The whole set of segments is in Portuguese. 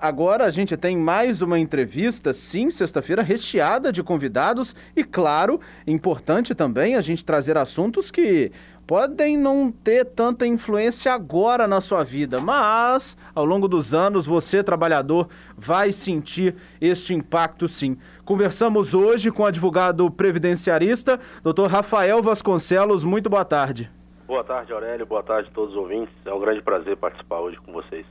Agora a gente tem mais uma entrevista, sim, sexta-feira, recheada de convidados e, claro, importante também a gente trazer assuntos que podem não ter tanta influência agora na sua vida, mas ao longo dos anos você, trabalhador, vai sentir este impacto sim. Conversamos hoje com o advogado previdenciarista, Dr. Rafael Vasconcelos. Muito boa tarde. Boa tarde, Aurélio. Boa tarde a todos os ouvintes. É um grande prazer participar hoje com vocês.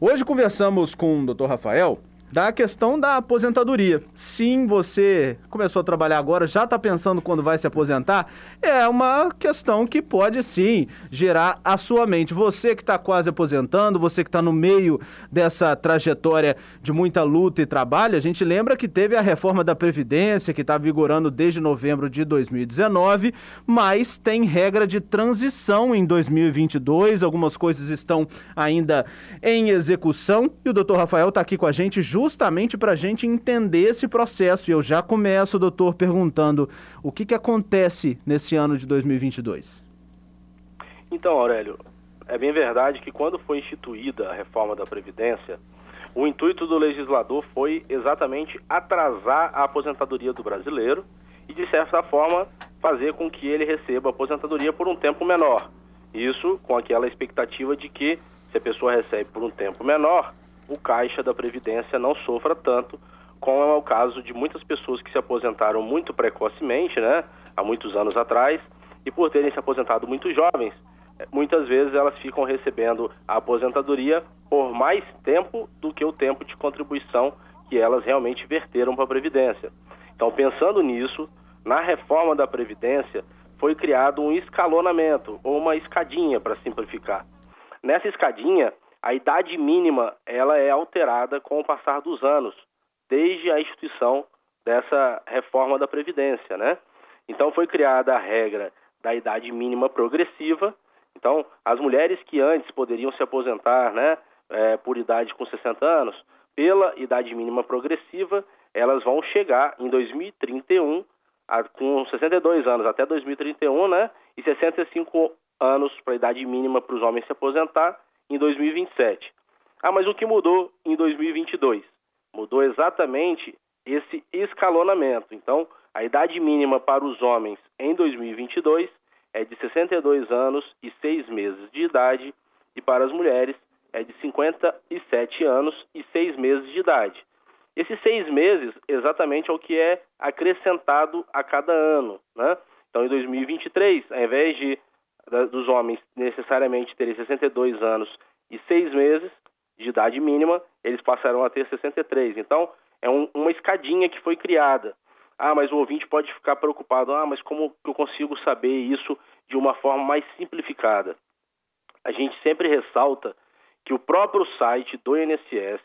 Hoje conversamos com o Dr. Rafael da questão da aposentadoria. Sim, você começou a trabalhar agora, já está pensando quando vai se aposentar? É uma questão que pode sim gerar a sua mente. Você que está quase aposentando, você que está no meio dessa trajetória de muita luta e trabalho, a gente lembra que teve a reforma da Previdência, que está vigorando desde novembro de 2019, mas tem regra de transição em 2022, algumas coisas estão ainda em execução e o doutor Rafael está aqui com a gente justamente para a gente entender esse processo. E eu já começo, doutor, perguntando o que, que acontece nesse ano de 2022. Então, Aurélio, é bem verdade que quando foi instituída a reforma da Previdência, o intuito do legislador foi exatamente atrasar a aposentadoria do brasileiro e, de certa forma, fazer com que ele receba a aposentadoria por um tempo menor. Isso com aquela expectativa de que, se a pessoa recebe por um tempo menor, o caixa da Previdência não sofra tanto, como é o caso de muitas pessoas que se aposentaram muito precocemente, né, há muitos anos atrás, e por terem se aposentado muito jovens, eh, muitas vezes elas ficam recebendo a aposentadoria por mais tempo do que o tempo de contribuição que elas realmente verteram para a Previdência. Então, pensando nisso, na reforma da Previdência foi criado um escalonamento, ou uma escadinha, para simplificar. Nessa escadinha, a idade mínima ela é alterada com o passar dos anos, desde a instituição dessa reforma da Previdência, né? Então foi criada a regra da idade mínima progressiva. Então, as mulheres que antes poderiam se aposentar, né, é, por idade com 60 anos, pela idade mínima progressiva, elas vão chegar em 2031 a, com 62 anos até 2031, né, e 65 anos para a idade mínima para os homens se aposentar em 2027. Ah, mas o que mudou em 2022? Mudou exatamente esse escalonamento. Então, a idade mínima para os homens em 2022 é de 62 anos e 6 meses de idade e para as mulheres é de 57 anos e 6 meses de idade. Esses seis meses exatamente é o que é acrescentado a cada ano. Né? Então, em 2023, ao invés de dos homens necessariamente terem 62 anos e 6 meses de idade mínima, eles passarão a ter 63. Então, é um, uma escadinha que foi criada. Ah, mas o ouvinte pode ficar preocupado. Ah, mas como eu consigo saber isso de uma forma mais simplificada? A gente sempre ressalta que o próprio site do INSS,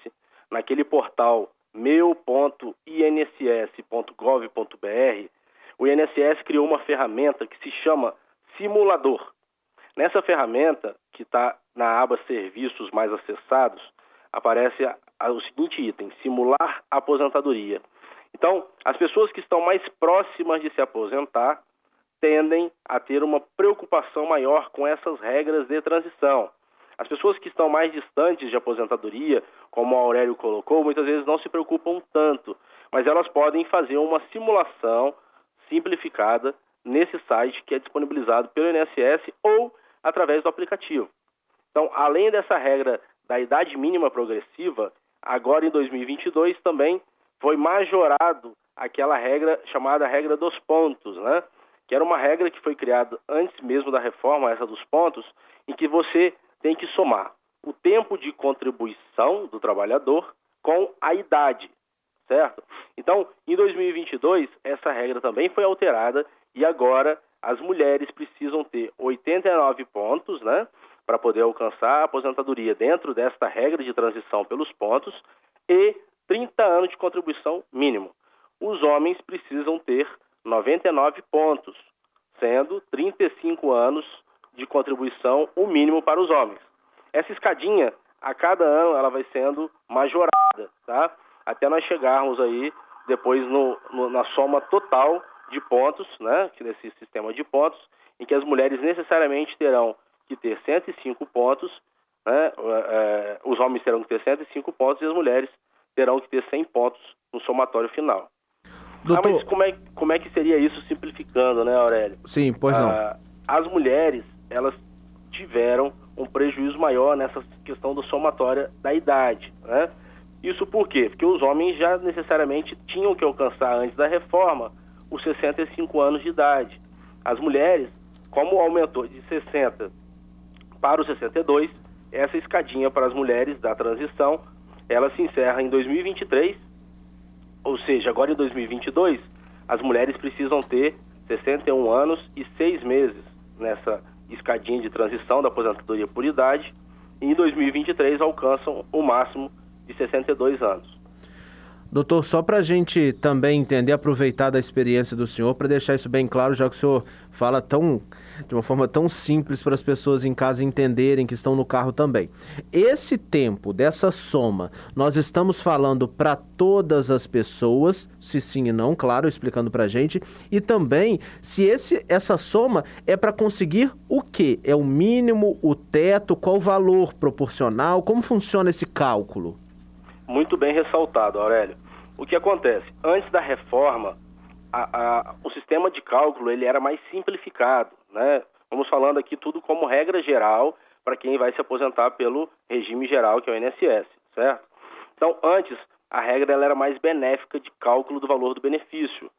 naquele portal meu.inss.gov.br, o INSS criou uma ferramenta que se chama simulador. Nessa ferramenta, que está na aba Serviços mais acessados, aparece o seguinte item: simular aposentadoria. Então, as pessoas que estão mais próximas de se aposentar tendem a ter uma preocupação maior com essas regras de transição. As pessoas que estão mais distantes de aposentadoria, como o Aurélio colocou, muitas vezes não se preocupam tanto, mas elas podem fazer uma simulação simplificada nesse site que é disponibilizado pelo INSS ou através do aplicativo. Então, além dessa regra da idade mínima progressiva, agora em 2022 também foi majorado aquela regra chamada regra dos pontos, né? Que era uma regra que foi criada antes mesmo da reforma, essa dos pontos, em que você tem que somar o tempo de contribuição do trabalhador com a idade, certo? Então, em 2022, essa regra também foi alterada e agora as mulheres precisam ter 89 pontos, né, para poder alcançar a aposentadoria dentro desta regra de transição pelos pontos e 30 anos de contribuição mínimo. Os homens precisam ter 99 pontos, sendo 35 anos de contribuição o mínimo para os homens. Essa escadinha, a cada ano, ela vai sendo majorada, tá? Até nós chegarmos aí depois no, no, na soma total de pontos, né, nesse sistema de pontos, em que as mulheres necessariamente terão que ter 105 pontos né, é, os homens terão que ter 105 pontos e as mulheres terão que ter 100 pontos no somatório final. Doutor... Ah, mas como é, como é que seria isso simplificando, né, Aurélio? Sim, pois não. Ah, as mulheres, elas tiveram um prejuízo maior nessa questão do somatória da idade, né? Isso por quê? Porque os homens já necessariamente tinham que alcançar antes da reforma os 65 anos de idade. As mulheres, como aumentou de 60 para os 62, essa escadinha para as mulheres da transição, ela se encerra em 2023, ou seja, agora em 2022, as mulheres precisam ter 61 anos e 6 meses nessa escadinha de transição da aposentadoria por idade, e em 2023 alcançam o máximo de 62 anos. Doutor, só para a gente também entender, aproveitar da experiência do senhor, para deixar isso bem claro, já que o senhor fala tão de uma forma tão simples para as pessoas em casa entenderem que estão no carro também. Esse tempo dessa soma, nós estamos falando para todas as pessoas, se sim e não, claro, explicando para a gente, e também se esse, essa soma é para conseguir o que? É o mínimo, o teto, qual o valor proporcional, como funciona esse cálculo? Muito bem ressaltado, Aurélio. O que acontece? Antes da reforma, a, a, o sistema de cálculo ele era mais simplificado, né? Vamos falando aqui tudo como regra geral para quem vai se aposentar pelo regime geral, que é o INSS, certo? Então, antes, a regra ela era mais benéfica de cálculo do valor do benefício.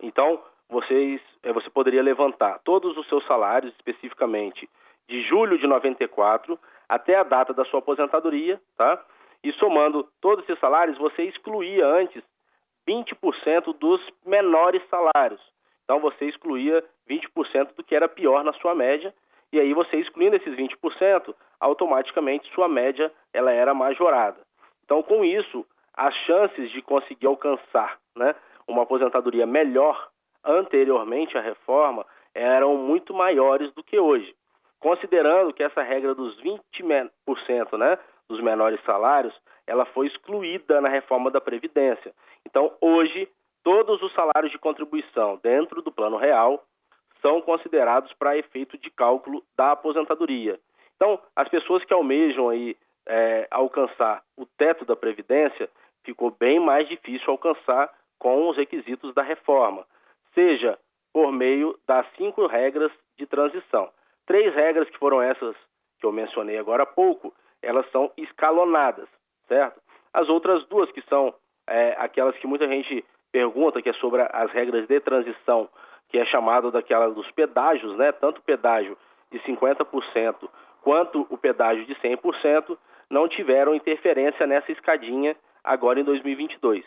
Então, vocês, eh, você poderia levantar todos os seus salários, especificamente de julho de 94 até a data da sua aposentadoria, tá? E somando todos esses salários, você excluía antes 20% dos menores salários. Então você excluía 20% do que era pior na sua média, e aí você excluindo esses 20%, automaticamente sua média ela era majorada. Então com isso, as chances de conseguir alcançar né, uma aposentadoria melhor anteriormente à reforma eram muito maiores do que hoje. Considerando que essa regra dos 20% né, dos menores salários, ela foi excluída na reforma da Previdência. Então, hoje, todos os salários de contribuição dentro do Plano Real são considerados para efeito de cálculo da aposentadoria. Então, as pessoas que almejam aí é, alcançar o teto da Previdência, ficou bem mais difícil alcançar com os requisitos da reforma, seja por meio das cinco regras de transição. Três regras que foram essas que eu mencionei agora há pouco, elas são escalonadas, certo? As outras duas, que são é, aquelas que muita gente pergunta, que é sobre as regras de transição, que é chamado daquela dos pedágios, né? Tanto o pedágio de 50% quanto o pedágio de 100% não tiveram interferência nessa escadinha agora em 2022.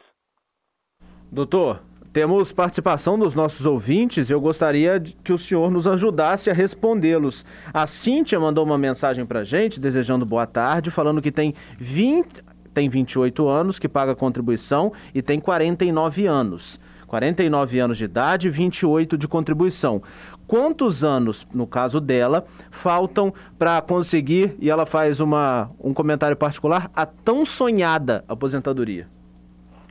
Doutor, temos participação dos nossos ouvintes e eu gostaria que o senhor nos ajudasse a respondê-los. A Cíntia mandou uma mensagem para gente, desejando boa tarde, falando que tem 20, tem 28 anos, que paga contribuição e tem 49 anos. 49 anos de idade, 28 de contribuição. Quantos anos, no caso dela, faltam para conseguir, e ela faz uma, um comentário particular, a tão sonhada aposentadoria?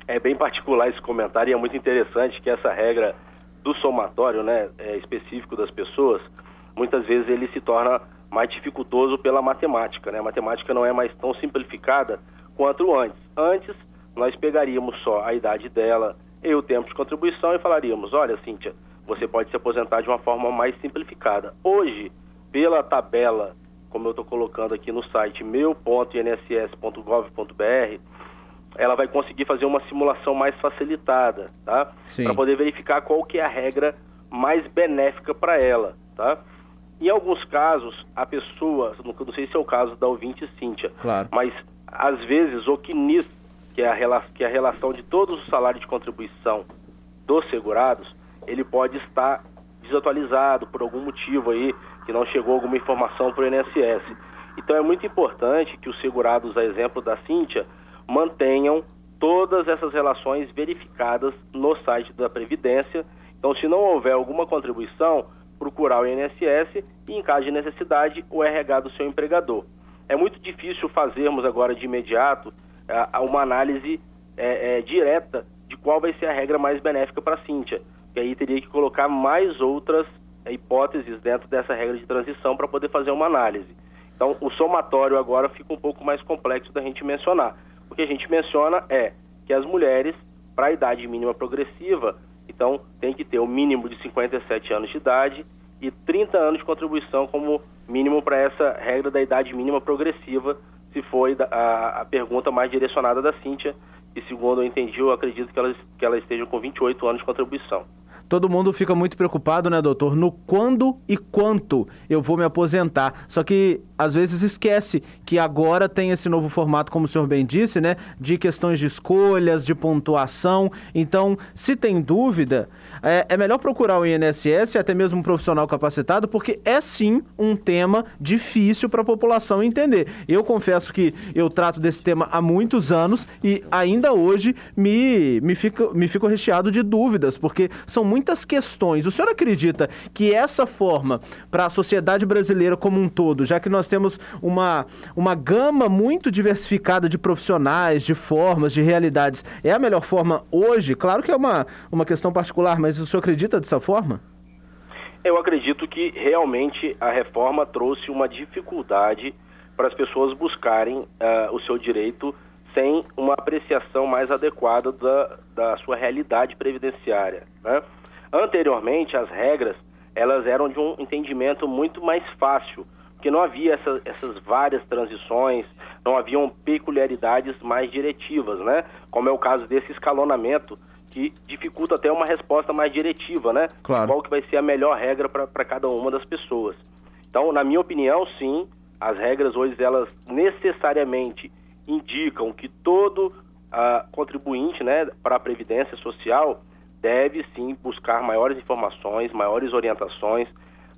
É bem particular esse comentário e é muito interessante que essa regra do somatório, né, é, específico das pessoas, muitas vezes ele se torna mais dificultoso pela matemática, né? A matemática não é mais tão simplificada quanto antes. Antes, nós pegaríamos só a idade dela e o tempo de contribuição e falaríamos, olha, Cíntia, você pode se aposentar de uma forma mais simplificada. Hoje, pela tabela, como eu estou colocando aqui no site meu.inss.gov.br, ela vai conseguir fazer uma simulação mais facilitada, tá? Para poder verificar qual que é a regra mais benéfica para ela, tá? Em alguns casos, a pessoa, não sei se é o caso da ouvinte Cíntia, claro. mas às vezes o CNIS, que é, a, que é a relação de todos os salários de contribuição dos segurados, ele pode estar desatualizado por algum motivo aí, que não chegou alguma informação para o INSS. Então é muito importante que os segurados, a exemplo da Cíntia, mantenham todas essas relações verificadas no site da Previdência. Então, se não houver alguma contribuição, procurar o INSS e, em caso de necessidade, o RH do seu empregador. É muito difícil fazermos agora de imediato uma análise é, é, direta de qual vai ser a regra mais benéfica para a Cíntia, que aí teria que colocar mais outras hipóteses dentro dessa regra de transição para poder fazer uma análise. Então, o somatório agora fica um pouco mais complexo da gente mencionar. Que a gente menciona é que as mulheres, para a idade mínima progressiva, então tem que ter o mínimo de 57 anos de idade e 30 anos de contribuição como mínimo para essa regra da idade mínima progressiva, se foi a, a pergunta mais direcionada da Cíntia, e segundo eu entendi, eu acredito que ela, que ela esteja com 28 anos de contribuição todo mundo fica muito preocupado, né, doutor, no quando e quanto eu vou me aposentar. Só que às vezes esquece que agora tem esse novo formato, como o senhor bem disse, né, de questões de escolhas, de pontuação. Então, se tem dúvida, é, é melhor procurar o INSS, até mesmo um profissional capacitado, porque é sim um tema difícil para a população entender. Eu confesso que eu trato desse tema há muitos anos e ainda hoje me, me, fico, me fico recheado de dúvidas, porque são muitas questões. O senhor acredita que essa forma para a sociedade brasileira como um todo, já que nós nós temos uma, uma gama muito diversificada de profissionais, de formas, de realidades. É a melhor forma hoje? Claro que é uma, uma questão particular, mas o senhor acredita dessa forma? Eu acredito que realmente a reforma trouxe uma dificuldade para as pessoas buscarem uh, o seu direito sem uma apreciação mais adequada da, da sua realidade previdenciária. Né? Anteriormente, as regras elas eram de um entendimento muito mais fácil porque não havia essa, essas várias transições, não haviam peculiaridades mais diretivas, né? Como é o caso desse escalonamento, que dificulta até uma resposta mais diretiva, né? Claro. Qual que vai ser a melhor regra para cada uma das pessoas. Então, na minha opinião, sim, as regras hoje, elas necessariamente indicam que todo uh, contribuinte né, para a Previdência Social deve sim buscar maiores informações, maiores orientações,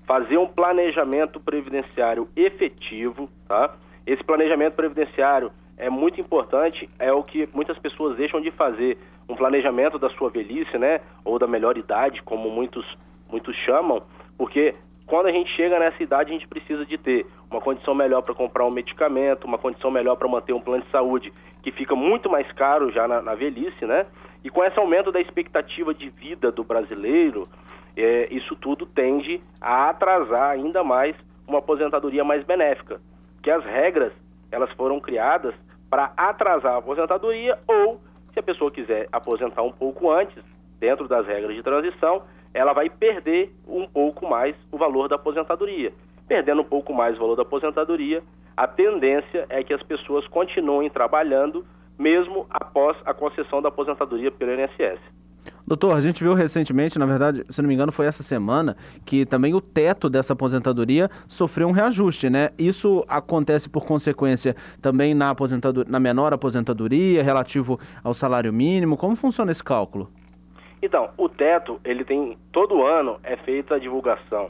fazer um planejamento previdenciário efetivo, tá? Esse planejamento previdenciário é muito importante, é o que muitas pessoas deixam de fazer, um planejamento da sua velhice, né, ou da melhor idade, como muitos muitos chamam, porque quando a gente chega nessa idade, a gente precisa de ter uma condição melhor para comprar um medicamento, uma condição melhor para manter um plano de saúde, que fica muito mais caro já na, na velhice, né? E com esse aumento da expectativa de vida do brasileiro, é, isso tudo tende a atrasar ainda mais uma aposentadoria mais benéfica, que as regras elas foram criadas para atrasar a aposentadoria ou, se a pessoa quiser aposentar um pouco antes, dentro das regras de transição, ela vai perder um pouco mais o valor da aposentadoria. Perdendo um pouco mais o valor da aposentadoria, a tendência é que as pessoas continuem trabalhando mesmo após a concessão da aposentadoria pelo INSS. Doutor, a gente viu recentemente, na verdade, se não me engano, foi essa semana, que também o teto dessa aposentadoria sofreu um reajuste, né? Isso acontece por consequência também na, aposentadoria, na menor aposentadoria, relativo ao salário mínimo. Como funciona esse cálculo? Então, o teto, ele tem, todo ano é feita a divulgação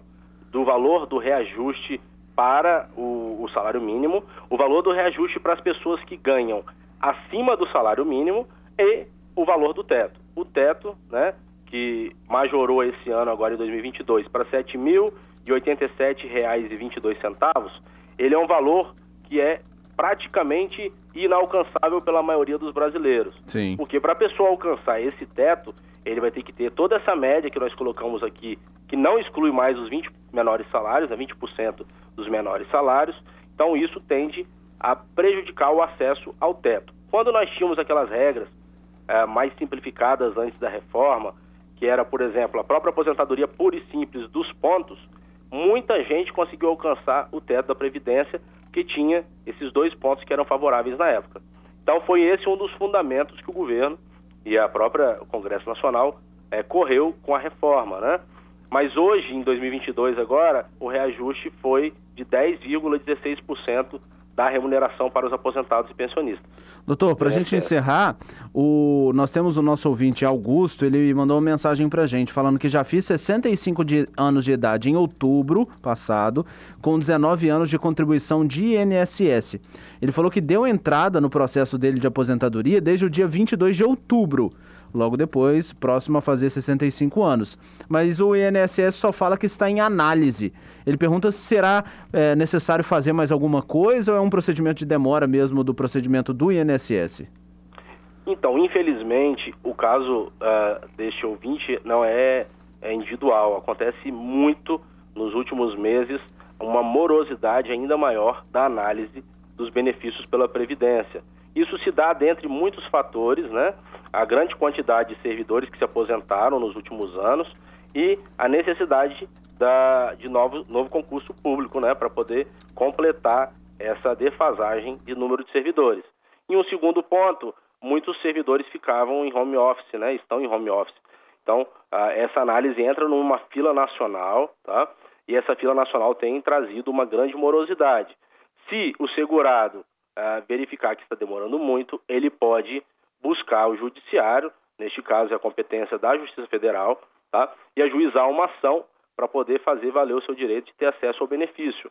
do valor do reajuste para o, o salário mínimo, o valor do reajuste para as pessoas que ganham acima do salário mínimo e o valor do teto. O teto, né, que majorou esse ano agora em 2022 para R$ 7.087,22, ele é um valor que é praticamente inalcançável pela maioria dos brasileiros. Sim. Porque para a pessoa alcançar esse teto, ele vai ter que ter toda essa média que nós colocamos aqui, que não exclui mais os 20 menores salários, né, 20% dos menores salários. Então isso tende a prejudicar o acesso ao teto. Quando nós tínhamos aquelas regras é, mais simplificadas antes da reforma, que era, por exemplo, a própria aposentadoria pura e simples dos pontos, muita gente conseguiu alcançar o teto da Previdência, que tinha esses dois pontos que eram favoráveis na época. Então foi esse um dos fundamentos que o governo e a própria Congresso Nacional é, correu com a reforma, né? Mas hoje, em 2022 agora, o reajuste foi de 10,16% da remuneração para os aposentados e pensionistas. Doutor, para a é, gente é. encerrar, o... nós temos o nosso ouvinte Augusto, ele mandou uma mensagem para a gente falando que já fiz 65 de... anos de idade em outubro passado, com 19 anos de contribuição de INSS. Ele falou que deu entrada no processo dele de aposentadoria desde o dia 22 de outubro logo depois, próximo a fazer 65 anos. Mas o INSS só fala que está em análise. Ele pergunta se será é, necessário fazer mais alguma coisa ou é um procedimento de demora mesmo do procedimento do INSS? Então, infelizmente, o caso uh, deste ouvinte não é, é individual. Acontece muito nos últimos meses uma morosidade ainda maior da análise dos benefícios pela Previdência. Isso se dá dentre muitos fatores, né? A grande quantidade de servidores que se aposentaram nos últimos anos e a necessidade da, de novo, novo concurso público, né? Para poder completar essa defasagem de número de servidores. E um segundo ponto, muitos servidores ficavam em home office, né? Estão em home office. Então, essa análise entra numa fila nacional, tá? E essa fila nacional tem trazido uma grande morosidade. Se o segurado uh, verificar que está demorando muito, ele pode buscar o judiciário, neste caso é a competência da Justiça Federal, tá? e ajuizar uma ação para poder fazer valer o seu direito de ter acesso ao benefício.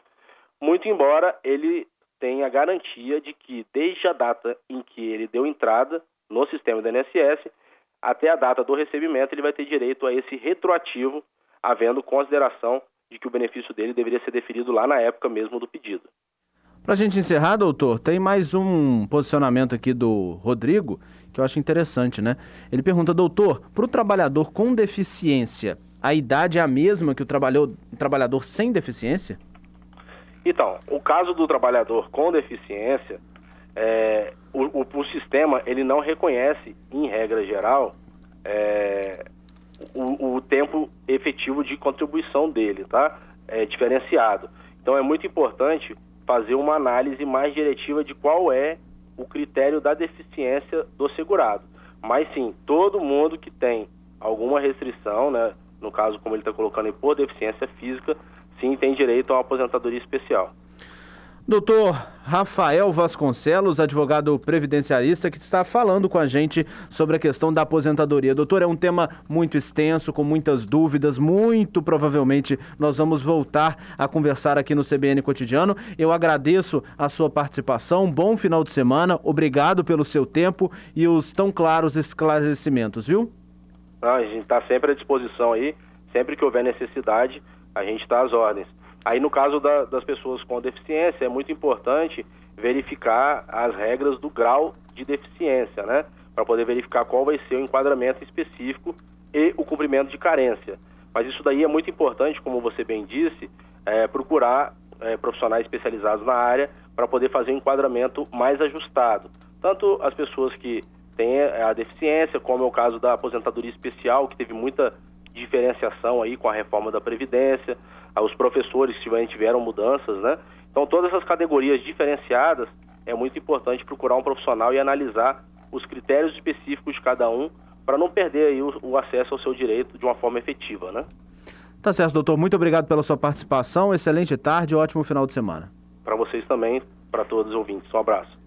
Muito embora ele tenha garantia de que, desde a data em que ele deu entrada no sistema do INSS, até a data do recebimento, ele vai ter direito a esse retroativo, havendo consideração de que o benefício dele deveria ser definido lá na época mesmo do pedido. Para a gente encerrar, doutor, tem mais um posicionamento aqui do Rodrigo que eu acho interessante, né? Ele pergunta, doutor, para o trabalhador com deficiência, a idade é a mesma que o trabalhador sem deficiência? Então, o caso do trabalhador com deficiência, é, o, o, o, sistema ele não reconhece, em regra geral, é, o, o, tempo efetivo de contribuição dele, tá? É diferenciado. Então é muito importante fazer uma análise mais diretiva de qual é o critério da deficiência do segurado. Mas sim, todo mundo que tem alguma restrição, né, no caso como ele está colocando por deficiência física, sim tem direito a uma aposentadoria especial. Doutor Rafael Vasconcelos, advogado previdenciarista, que está falando com a gente sobre a questão da aposentadoria. Doutor, é um tema muito extenso, com muitas dúvidas. Muito provavelmente nós vamos voltar a conversar aqui no CBN Cotidiano. Eu agradeço a sua participação. Bom final de semana. Obrigado pelo seu tempo e os tão claros esclarecimentos, viu? Ah, a gente está sempre à disposição aí. Sempre que houver necessidade, a gente está às ordens. Aí, no caso da, das pessoas com deficiência, é muito importante verificar as regras do grau de deficiência, né? Para poder verificar qual vai ser o enquadramento específico e o cumprimento de carência. Mas isso daí é muito importante, como você bem disse, é, procurar é, profissionais especializados na área para poder fazer um enquadramento mais ajustado. Tanto as pessoas que têm a deficiência, como é o caso da aposentadoria especial, que teve muita diferenciação aí com a reforma da Previdência, os professores tiveram, tiveram mudanças, né? Então, todas essas categorias diferenciadas, é muito importante procurar um profissional e analisar os critérios específicos de cada um para não perder aí o, o, acesso ao seu direito de uma forma efetiva, né? Tá certo, doutor. Muito obrigado pela sua participação. Excelente tarde e ótimo final de semana. Para vocês também, para todos os ouvintes. Um abraço.